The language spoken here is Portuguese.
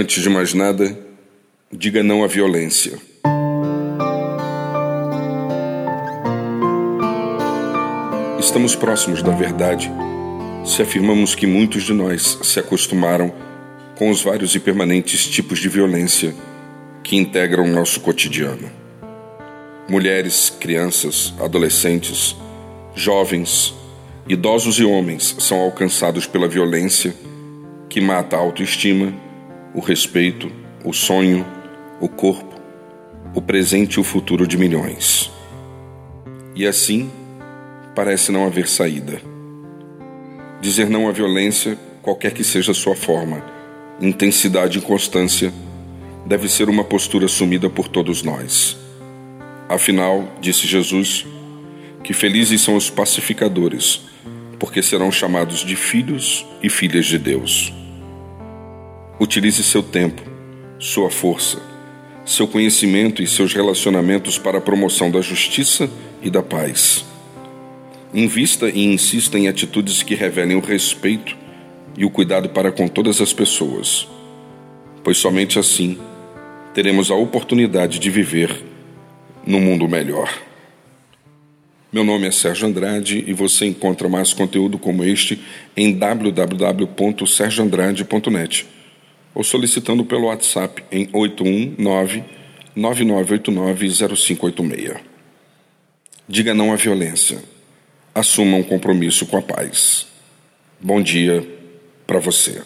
Antes de mais nada, diga não à violência. Estamos próximos da verdade se afirmamos que muitos de nós se acostumaram com os vários e permanentes tipos de violência que integram o nosso cotidiano. Mulheres, crianças, adolescentes, jovens, idosos e homens são alcançados pela violência que mata a autoestima, o respeito, o sonho, o corpo, o presente e o futuro de milhões. E assim, parece não haver saída. Dizer não à violência, qualquer que seja sua forma, intensidade e constância, deve ser uma postura assumida por todos nós. Afinal, disse Jesus, que felizes são os pacificadores, porque serão chamados de filhos e filhas de Deus. Utilize seu tempo, sua força, seu conhecimento e seus relacionamentos para a promoção da justiça e da paz. Invista e insista em atitudes que revelem o respeito e o cuidado para com todas as pessoas, pois somente assim teremos a oportunidade de viver num mundo melhor. Meu nome é Sérgio Andrade e você encontra mais conteúdo como este em www.sergioandrade.net ou solicitando pelo WhatsApp em 819 99890586. Diga não à violência. Assuma um compromisso com a paz. Bom dia para você.